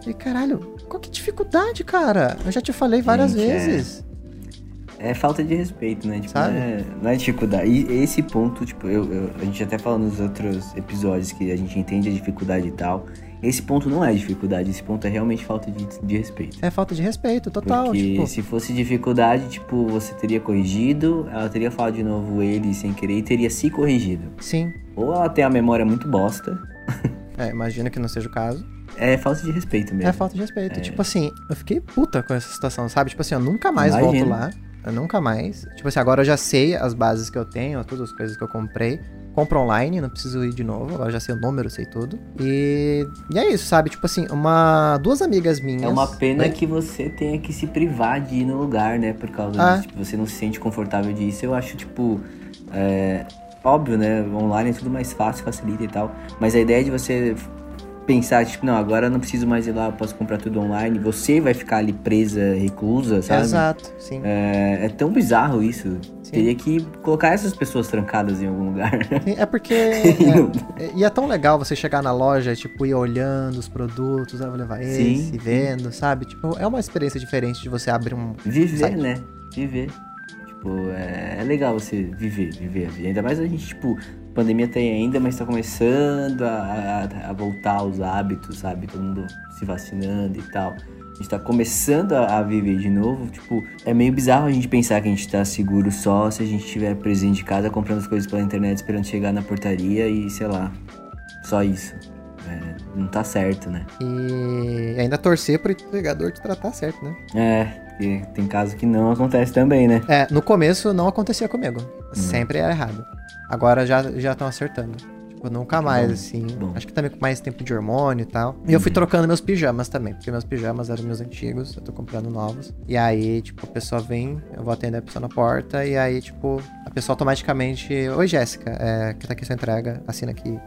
Falei, caralho, qual que dificuldade, cara? Eu já te falei várias Gente, é. vezes. É falta de respeito, né? Tipo, Sabe? Não, é, não é dificuldade. E esse ponto, tipo, eu, eu- a gente até falou nos outros episódios que a gente entende a dificuldade e tal. Esse ponto não é dificuldade, esse ponto é realmente falta de, de respeito. É falta de respeito, total. Porque tipo, se fosse dificuldade, tipo, você teria corrigido, ela teria falado de novo ele sem querer e teria se corrigido. sim. Ou ela tem a memória muito bosta. É, imagina que não seja o caso. É falta de respeito mesmo. É falta de respeito. Tipo assim, eu fiquei puta com essa situação, sabe? Tipo assim, eu nunca mais Imagino. volto lá. Eu nunca mais. Tipo assim, agora eu já sei as bases que eu tenho, todas as coisas que eu comprei. Compro online, não preciso ir de novo. Agora já sei o número, sei tudo. E, e é isso, sabe? Tipo assim, uma duas amigas minhas. É uma pena Oi? que você tenha que se privar de ir no lugar, né? Por causa Ah. disso. Tipo, você não se sente confortável disso. Eu acho, tipo. é, óbvio, né? Online é tudo mais fácil, facilita e tal. Mas a ideia de você pensar, tipo, não, agora eu não preciso mais ir lá, eu posso comprar tudo online. Você vai ficar ali presa, reclusa, sabe? Exato, sim. É, é tão bizarro isso. Teria que colocar essas pessoas trancadas em algum lugar. Sim, é porque. é, e é tão legal você chegar na loja, tipo, ir olhando os produtos, ah, vou levar esse, Sim, vendo, sabe? Tipo, é uma experiência diferente de você abrir um. Viver, site. né? Viver. Tipo, é, é legal você viver, viver a vida. Ainda mais a gente, tipo, pandemia tem ainda, mas tá começando a, a, a voltar aos hábitos, sabe? Todo mundo se vacinando e tal. A gente tá começando a, a viver de novo. Tipo, é meio bizarro a gente pensar que a gente tá seguro só se a gente estiver presente de casa, comprando as coisas pela internet, esperando chegar na portaria e, sei lá, só isso. É, não tá certo, né? E ainda torcer pro entregador te tratar certo, né? É, porque tem casos que não acontece também, né? É, no começo não acontecia comigo. Sempre era errado. Agora já já estão acertando. Tipo, nunca mais, bom, assim. bom. Acho que também com mais tempo de hormônio e tal. E eu fui trocando meus pijamas também, porque meus pijamas eram meus antigos, eu tô comprando novos. E aí, tipo, a pessoa vem, eu vou atender a pessoa na porta, e aí, tipo, a pessoa automaticamente. Oi, Jéssica, é, que tá aqui sua entrega, assina aqui,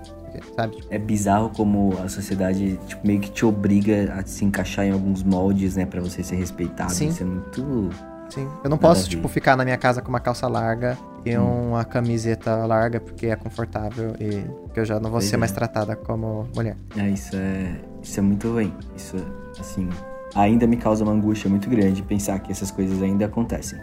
sabe? Tipo, É bizarro como a sociedade tipo, meio que te obriga a se encaixar em alguns moldes, né? Pra você ser respeitado. Sim. Isso é muito. Sim. Eu não posso, tipo, ficar na minha casa com uma calça larga e Hum. uma camiseta larga porque é confortável e que eu já não vou Pois ser é. mais tratada como mulher. É, isso é. Isso é muito ruim. Isso, assim. Ainda me causa uma angústia muito grande pensar que essas coisas ainda acontecem.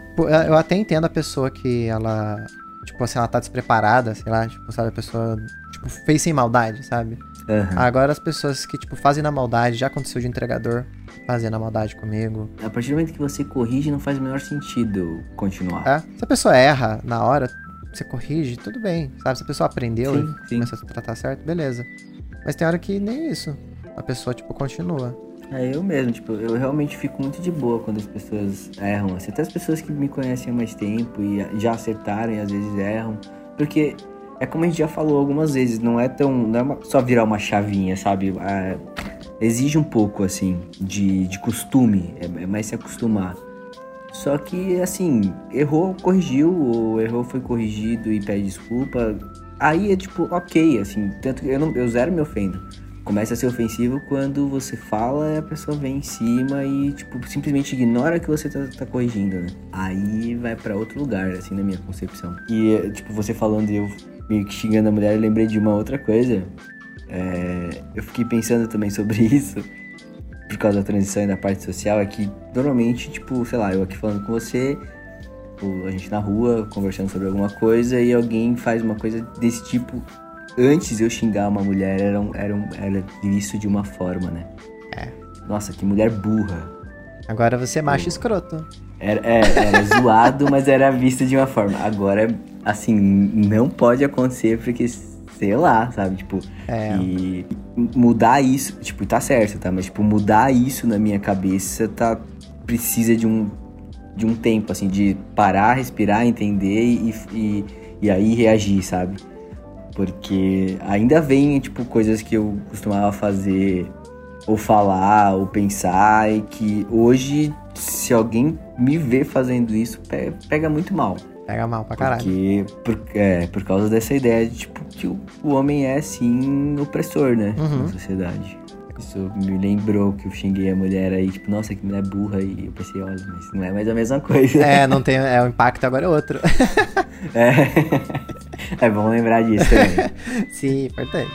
Eu até entendo a pessoa que ela, tipo, assim, ela tá despreparada, sei lá, tipo, sabe, a pessoa, tipo, fez sem maldade, sabe? Aham. Agora as pessoas que, tipo, fazem na maldade, já aconteceu de entregador fazer na maldade comigo. A partir do momento que você corrige, não faz o menor sentido continuar. É? Se a pessoa erra na hora, você corrige, tudo bem, sabe? Se a pessoa aprendeu Sim, e sim. começa a tratar certo, beleza. Mas tem hora que nem isso. A pessoa, tipo, continua. É, eu mesmo, tipo, eu realmente fico muito de boa quando as pessoas erram. Assim, até as pessoas que me conhecem há mais tempo e já acertaram e às vezes erram. Porque é como a gente já falou algumas vezes, não é tão. Não é só virar uma chavinha, sabe? É, exige um pouco, assim, de, de costume, é, é mais se acostumar. Só que, assim, errou, corrigiu, ou errou, foi corrigido e pede desculpa. Aí é tipo, ok, assim, tanto que eu, não, eu zero me ofendo. Começa a ser ofensivo quando você fala e a pessoa vem em cima e, tipo, simplesmente ignora que você tá, tá corrigindo, né? Aí vai pra outro lugar, assim, na minha concepção. E, é, tipo, você falando e eu meio que xingando a mulher, eu lembrei de uma outra coisa. É, eu fiquei pensando também sobre isso por causa da transição e da parte social, é que normalmente, tipo, sei lá, eu aqui falando com você, tipo, a gente na rua conversando sobre alguma coisa e alguém faz uma coisa desse tipo. Antes eu xingar uma mulher, era, um- era, um- era visto de uma forma, né? É. Nossa, que mulher burra. Agora você é macho escroto. Era, é, era zoado, mas era visto de uma forma. Agora, assim, não pode acontecer porque, sei lá, sabe? Tipo, É. e mudar isso, tipo, tá certo, tá? Mas, tipo, mudar isso na minha cabeça tá. Precisa de um, de um tempo, assim, de parar, respirar, entender e, e, e aí reagir, sabe? Porque ainda vem, tipo, coisas que eu costumava fazer, ou falar, ou pensar, e que hoje, se alguém me vê fazendo isso, pe- pega muito mal. Pega mal pra caralho. Porque, por, é, por causa dessa ideia de, tipo, que o, o homem é, sim, opressor, né? Uhum. Na sociedade. Isso me lembrou que eu xinguei a mulher aí, tipo, nossa, que mulher burra, e eu pensei, olha, mas não é mais a mesma coisa. É, não tem. É, o impacto agora é outro. É, é bom lembrar disso também. Sim, importante.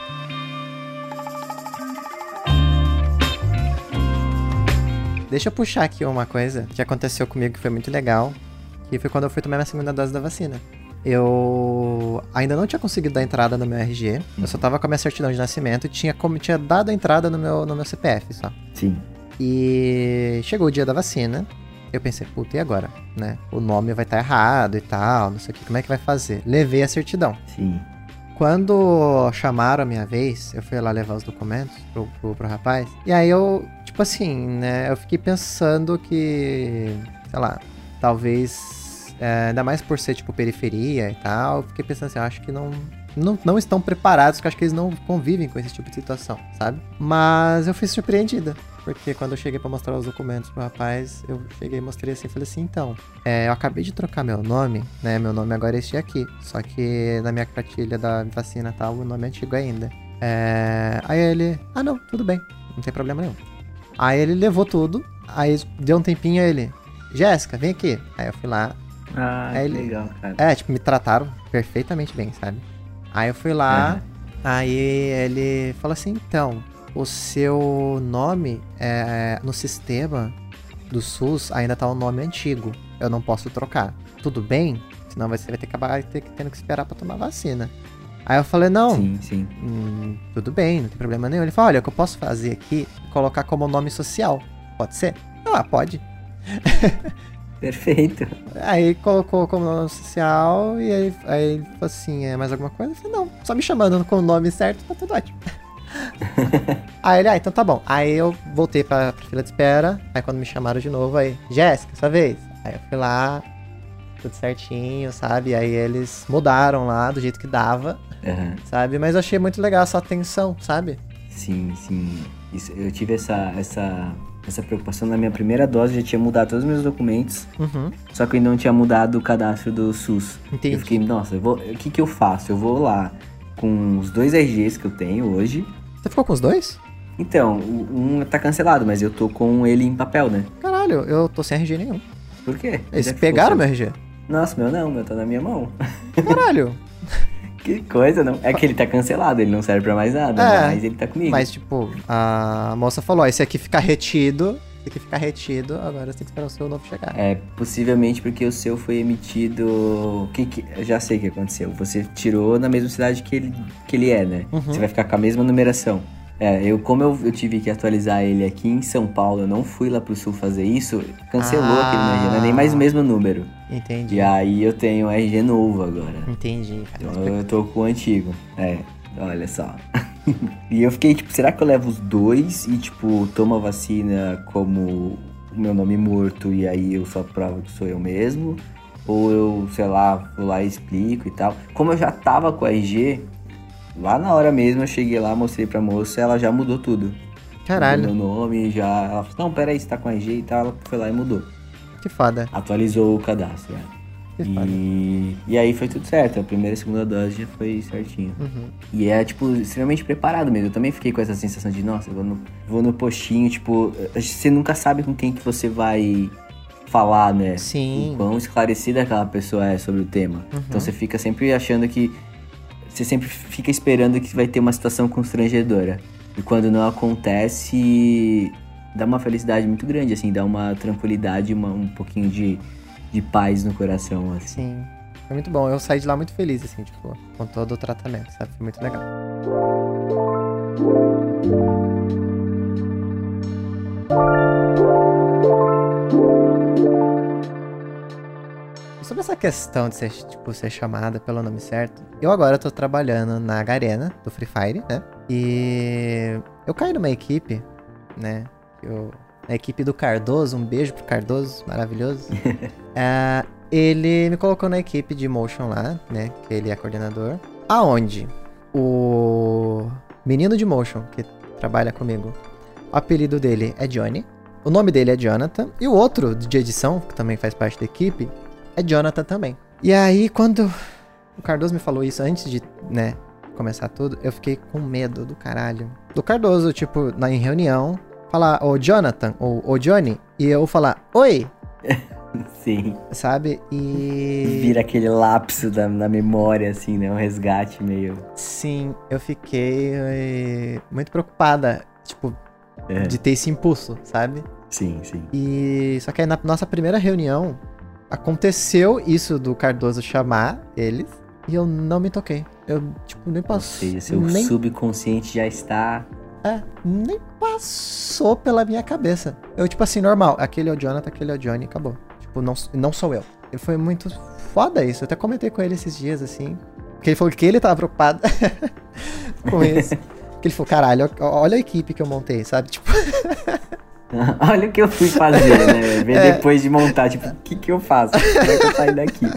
Deixa eu puxar aqui uma coisa que aconteceu comigo que foi muito legal. Que foi quando eu fui tomar minha segunda dose da vacina. Eu ainda não tinha conseguido dar entrada no meu RG. Eu só tava com a minha certidão de nascimento e tinha, como, tinha dado a entrada no meu, no meu CPF só. Sim. E chegou o dia da vacina. Eu pensei, puta, e agora? Né? O nome vai estar errado e tal, não sei o que, como é que vai fazer? Levei a certidão. Sim. Quando chamaram a minha vez, eu fui lá levar os documentos pro, pro, pro rapaz. E aí eu, tipo assim, né? Eu fiquei pensando que, sei lá, talvez, é, ainda mais por ser, tipo, periferia e tal, eu fiquei pensando assim, eu acho que não, não, não estão preparados, porque acho que eles não convivem com esse tipo de situação, sabe? Mas eu fui surpreendida. Porque quando eu cheguei pra mostrar os documentos pro rapaz, eu cheguei e mostrei assim, falei assim, então, é, eu acabei de trocar meu nome, né, meu nome agora é este aqui, só que na minha cartilha da vacina tal, o nome é antigo ainda. É, aí ele, ah não, tudo bem, não tem problema nenhum. Aí ele levou tudo, aí deu um tempinho ele, Jéssica, vem aqui. Aí eu fui lá, Ah, É, ele- legal, cara. é, tipo, me trataram perfeitamente bem, sabe? Aí eu fui lá, aí ele falou assim, então, o seu nome é, no sistema do SUS ainda tá o nome antigo. Eu não posso trocar. Tudo bem? Senão você vai ter que acabar ter, tendo que esperar pra tomar vacina. Aí eu falei, não, Sim, sim. hum, tudo bem, não tem problema nenhum. Ele falou, olha, o que eu posso fazer aqui é colocar como nome social. Pode ser? Ah, pode. Perfeito. Aí colocou como nome social e aí, aí ele falou assim, é mais alguma coisa? Eu falei, não, só me chamando com o nome certo, tá tudo ótimo. aí ele, ah, então tá bom. Aí eu voltei pra, pra fila de espera, aí quando me chamaram de novo, aí, Jéssica, sua vez. Aí eu fui lá, tudo certinho, sabe? Aí eles mudaram lá do jeito que dava, Aham. sabe? Mas eu achei muito legal essa atenção, sabe? Sim, sim. Isso, eu tive essa, essa, essa preocupação na minha primeira dose, já tinha mudado todos os meus documentos, Uhum, só que eu ainda não tinha mudado o cadastro do SUS. entendi. Eu fiquei, nossa, o que que eu faço? Eu vou lá com os dois RGs que eu tenho hoje. Você ficou com os dois? Então, um tá cancelado, mas eu tô com ele em papel, né? Caralho, eu tô sem RG nenhum. Por quê? Eles é pegaram meu RG? Nossa, meu não, meu tá na minha mão. Caralho. Que coisa, não? É que ele tá cancelado, ele não serve pra mais nada, É, mas ele tá comigo. Mas, tipo, a moça falou: ó, esse aqui fica retido. Esse aqui fica retido, agora você tem que esperar o seu novo chegar. É, possivelmente porque o seu foi emitido. Que, que, já sei o que aconteceu. Você tirou na mesma cidade que ele, que ele é, né? Uhum. Você vai ficar com a mesma numeração. É, eu, como eu, eu tive que atualizar ele aqui em São Paulo, eu não fui lá pro sul fazer isso, cancelou Ah. aquele meu RG, não é nem mais o mesmo número. Entendi. E aí eu tenho RG novo agora. Entendi. Então eu tô com o antigo. É, olha só. e eu fiquei, tipo, será que eu levo os dois e, tipo, tomo a vacina como o meu nome morto e aí eu só provo que sou eu mesmo? Ou eu, sei lá, vou lá e explico e tal. Como eu já tava com a RG, lá na hora mesmo eu cheguei lá, mostrei pra moça, ela já mudou tudo. Caralho, Mudou meu nome, já. Ela falou, não, peraí, você tá com a RG e tal. Ela foi lá e mudou. que foda. Atualizou o cadastro, é. E, e aí foi tudo certo. A primeira e a segunda dose já foi certinho. Uhum. E é, tipo, extremamente preparado mesmo. Eu também fiquei com essa sensação de, nossa, vou no, vou no postinho, tipo, você nunca sabe com quem que você vai falar, né? Sim. O quão esclarecida aquela pessoa é sobre o tema. Uhum. Então você fica sempre achando que. Você sempre fica esperando que vai ter uma situação constrangedora. E quando não acontece, dá uma felicidade muito grande, assim, dá uma tranquilidade, uma- um pouquinho de, de paz no coração, assim. Sim. Foi muito bom. Eu saí de lá muito feliz, assim, tipo, com todo o tratamento, sabe? Foi muito legal. Sobre essa questão de ser, tipo, ser chamada pelo nome certo, eu agora tô trabalhando na Garena, do Free Fire, né? E eu caí numa equipe, né? Eu, na equipe do Cardoso, um beijo pro Cardoso, maravilhoso. É, ele me colocou na equipe de motion lá, né? Que ele é coordenador. Aonde o menino de motion que trabalha comigo, o apelido dele é Johnny. O nome dele é Jonathan. E o outro de edição, que também faz parte da equipe, é Jonathan também. E aí, quando o Cardoso me falou isso antes de, né, começar tudo, eu fiquei com medo do caralho. Do Cardoso, tipo, na, em reunião, falar, ô Jonathan, ou ô Johnny, e eu falar, oi, Sim. sabe? E. Vira aquele lapso da, na memória, assim, né? Um resgate meio. Sim, eu fiquei eh, muito preocupada, tipo, É. de ter esse impulso, sabe? Sim, sim. E só que aí na nossa primeira reunião aconteceu isso do Cardoso chamar eles e eu não me toquei. Eu, tipo, nem Ou passou. seja, seu nem, subconsciente já está. É, nem passou pela minha cabeça. Eu, tipo assim, normal. Aquele é o Jonathan, aquele é o Johnny, acabou. Tipo, não, não sou eu. E foi muito foda isso. Eu até comentei com ele esses dias, assim. Porque ele falou que ele tava preocupado com isso. Que ele falou, caralho, olha a equipe que eu montei, sabe? Tipo, Olha o que eu fui fazer, né? Ver É. depois de montar, tipo, o que que eu faço? Como é que eu saio daqui?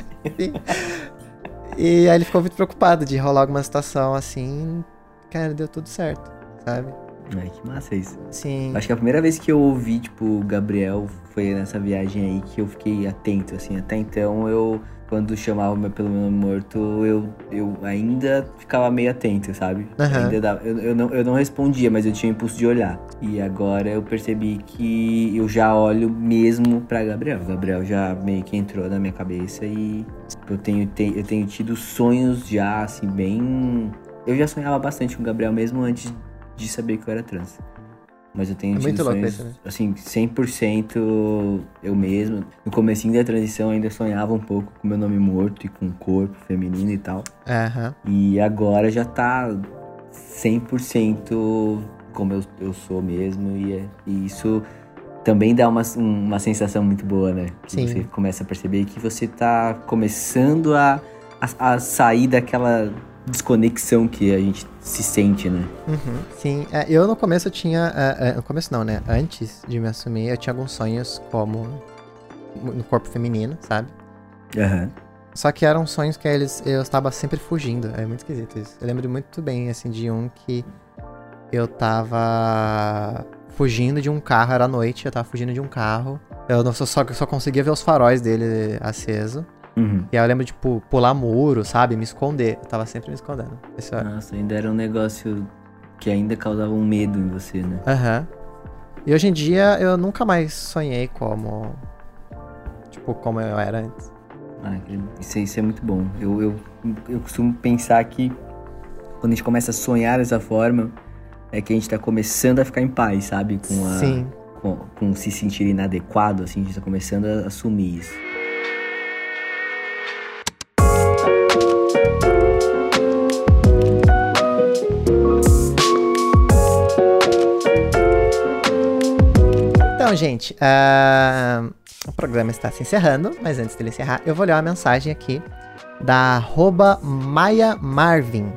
E aí ele ficou muito preocupado de rolar alguma situação assim. Cara, deu tudo certo, sabe? Ai, que massa isso. Sim. Acho que a primeira vez que eu ouvi, tipo, o Gabriel foi nessa viagem aí que eu fiquei atento, assim. Até então eu, quando chamava meu- pelo meu nome morto, eu, eu ainda ficava meio atento, sabe? Aham. Ainda dava- eu, eu, não, eu não respondia, mas eu tinha impulso de olhar. E agora eu percebi que eu já olho mesmo pra Gabriel. O Gabriel já meio que entrou na minha cabeça e eu tenho, te- eu tenho tido sonhos já, assim, bem. Eu já sonhava bastante com o Gabriel mesmo antes de saber que eu era trans. Mas eu tenho É tido sonhos, isso, né? assim, 100% eu mesmo. No comecinho da transição eu ainda sonhava um pouco com meu nome morto e com o corpo feminino e tal. Aham. E agora já tá 100% como eu, eu sou mesmo. E, é- e isso também dá uma, uma sensação muito boa, né? Que Sim. você começa a perceber que você tá começando a, a, a sair daquela desconexão que a gente se sente, né? Uhum, sim, É, eu no começo eu tinha. é, é, no começo não, né? Antes de me assumir, eu tinha alguns sonhos como no corpo feminino, sabe? Aham. Só que eram sonhos que eles eu estava sempre fugindo. É muito esquisito isso. Eu lembro muito bem, assim, de um que eu tava fugindo de um carro, era noite, eu tava fugindo de um carro. Eu não- só, só, só conseguia ver os faróis dele aceso. Uhum. E aí eu lembro de, tipo, pular muro, sabe? Me esconder. Eu tava sempre me escondendo. Isso é. Nossa, ainda era um negócio que ainda causava um medo em você, né? Aham. E hoje em dia eu nunca mais sonhei como. Tipo, como eu era antes. Ah, isso, isso é muito bom. Eu, eu, eu costumo pensar que quando a gente começa a sonhar dessa forma, é que a gente tá começando a ficar em paz, sabe? Com, a, Sim. com, com se sentir inadequado, assim, a gente tá começando a assumir isso. Então, gente, ah, o programa está se encerrando, mas antes dele encerrar, eu vou ler uma mensagem aqui da arroba Maya Marvin.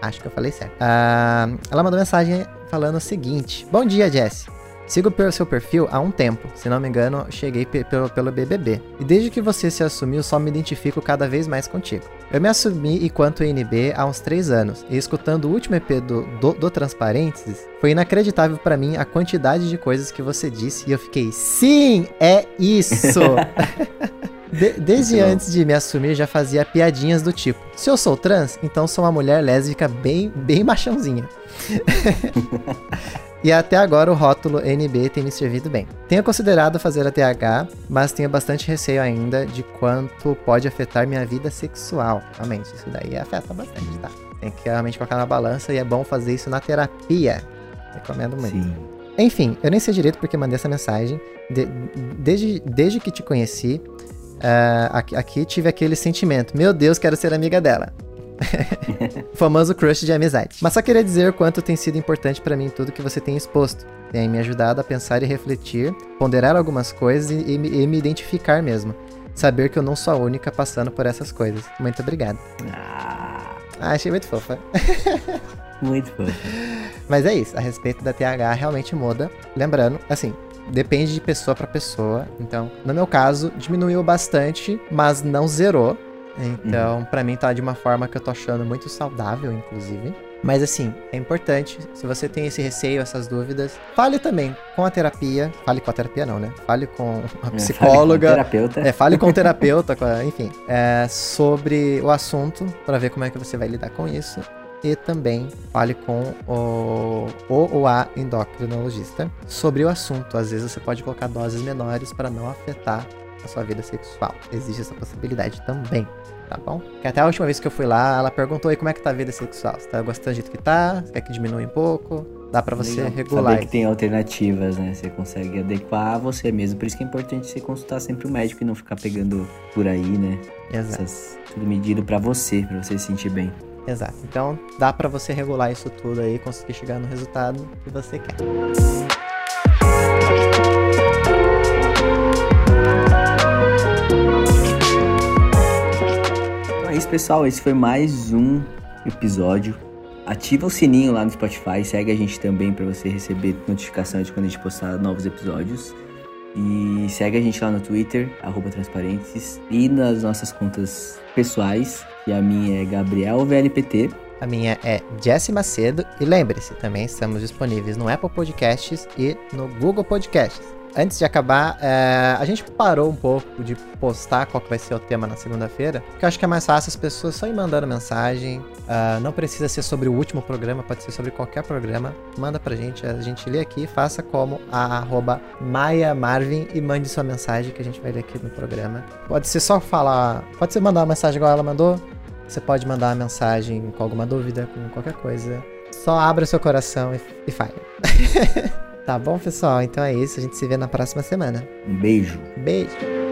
Acho que eu falei certo. Ah, ela mandou mensagem falando o seguinte: Bom dia, Jess. Sigo pelo seu perfil há um tempo, se não me engano, cheguei pe- pelo, pelo BBB. E desde que você se assumiu, só me identifico cada vez mais contigo. Eu me assumi enquanto NB há uns 3 anos, e escutando o último EP do, do, do Transparênteses, foi inacreditável pra mim a quantidade de coisas que você disse, e eu fiquei, sim, é isso! De- desde Muito bom. antes de me assumir, já fazia piadinhas do tipo: se eu sou trans, então sou uma mulher lésbica bem, bem machãozinha. e até agora o rótulo NB tem me servido bem. Tenho considerado fazer a TH, mas tenho bastante receio ainda de quanto pode afetar minha vida sexual. Realmente, isso daí afeta bastante, tá? Tem que realmente colocar na balança e é bom fazer isso na terapia. Recomendo muito. Sim. Enfim, eu nem sei direito porque mandei essa mensagem. De- desde, desde que te conheci, ah, aqui, aqui tive aquele sentimento. Meu Deus, quero ser amiga dela. O famoso crush de amizade. Mas só queria dizer o quanto tem sido importante pra mim tudo que você tem exposto. Tem me ajudado a pensar e refletir, ponderar algumas coisas e, e me- e me identificar mesmo. Saber que eu não sou a única passando por essas coisas. Muito obrigado. Ah, Ah, achei muito fofa. muito bom. Mas é isso, a respeito da TH realmente muda. Lembrando, assim, depende de pessoa pra pessoa. Então, no meu caso, diminuiu bastante, mas não zerou. Então, pra mim tá de uma forma que eu tô achando muito saudável, inclusive. Mas assim, é importante, se você tem esse receio, essas dúvidas, fale também com a terapia. Fale com a terapia não, né? Fale com a psicóloga. Terapeuta. É, fale com o terapeuta, com enfim, é, sobre o assunto, para ver como é que você vai lidar com isso. E também fale com o, o ou a endocrinologista sobre o assunto. Às vezes você pode colocar doses menores para não afetar a sua vida sexual. Existe essa possibilidade também, tá bom? Que até a última vez que eu fui lá, ela perguntou aí como é que tá a vida sexual. Você tá gostando do jeito que tá? Você quer que diminua um pouco? Dá pra você Legal. regular. Saber que tem alternativas, né? Você consegue adequar a você mesmo. Por isso que é importante você consultar sempre o médico e não ficar pegando por aí, né? Exato. Essas, tudo medido pra você, pra você se sentir bem. Exato. Então dá pra você regular isso tudo aí conseguir chegar no resultado que você quer. É isso, pessoal. Esse foi mais um episódio. Ativa o sininho lá no Spotify, segue a gente também para você receber notificação de quando a gente postar novos episódios. E segue a gente lá no Twitter, arroba Transparentes, e nas nossas contas pessoais, que a minha é Gabriel VLPT. A minha é Jesse Macedo. E lembre-se, também estamos disponíveis no Apple Podcasts e no Google Podcasts antes de acabar, é, a gente parou um pouco de postar qual que vai ser o tema na segunda-feira, porque eu acho que é mais fácil as pessoas só ir mandando mensagem. Uh, não precisa ser sobre o último programa, pode ser sobre qualquer programa. Manda pra gente, a gente lê aqui, faça como a arroba Maia Marvin e mande sua mensagem que a gente vai ler aqui no programa. Pode ser só falar, pode ser mandar uma mensagem igual ela mandou. Você pode mandar uma mensagem com alguma dúvida, com qualquer coisa. Só abra seu coração e, e fale. Tá bom, pessoal? Então é isso. A gente se vê na próxima semana. Um beijo. Beijo.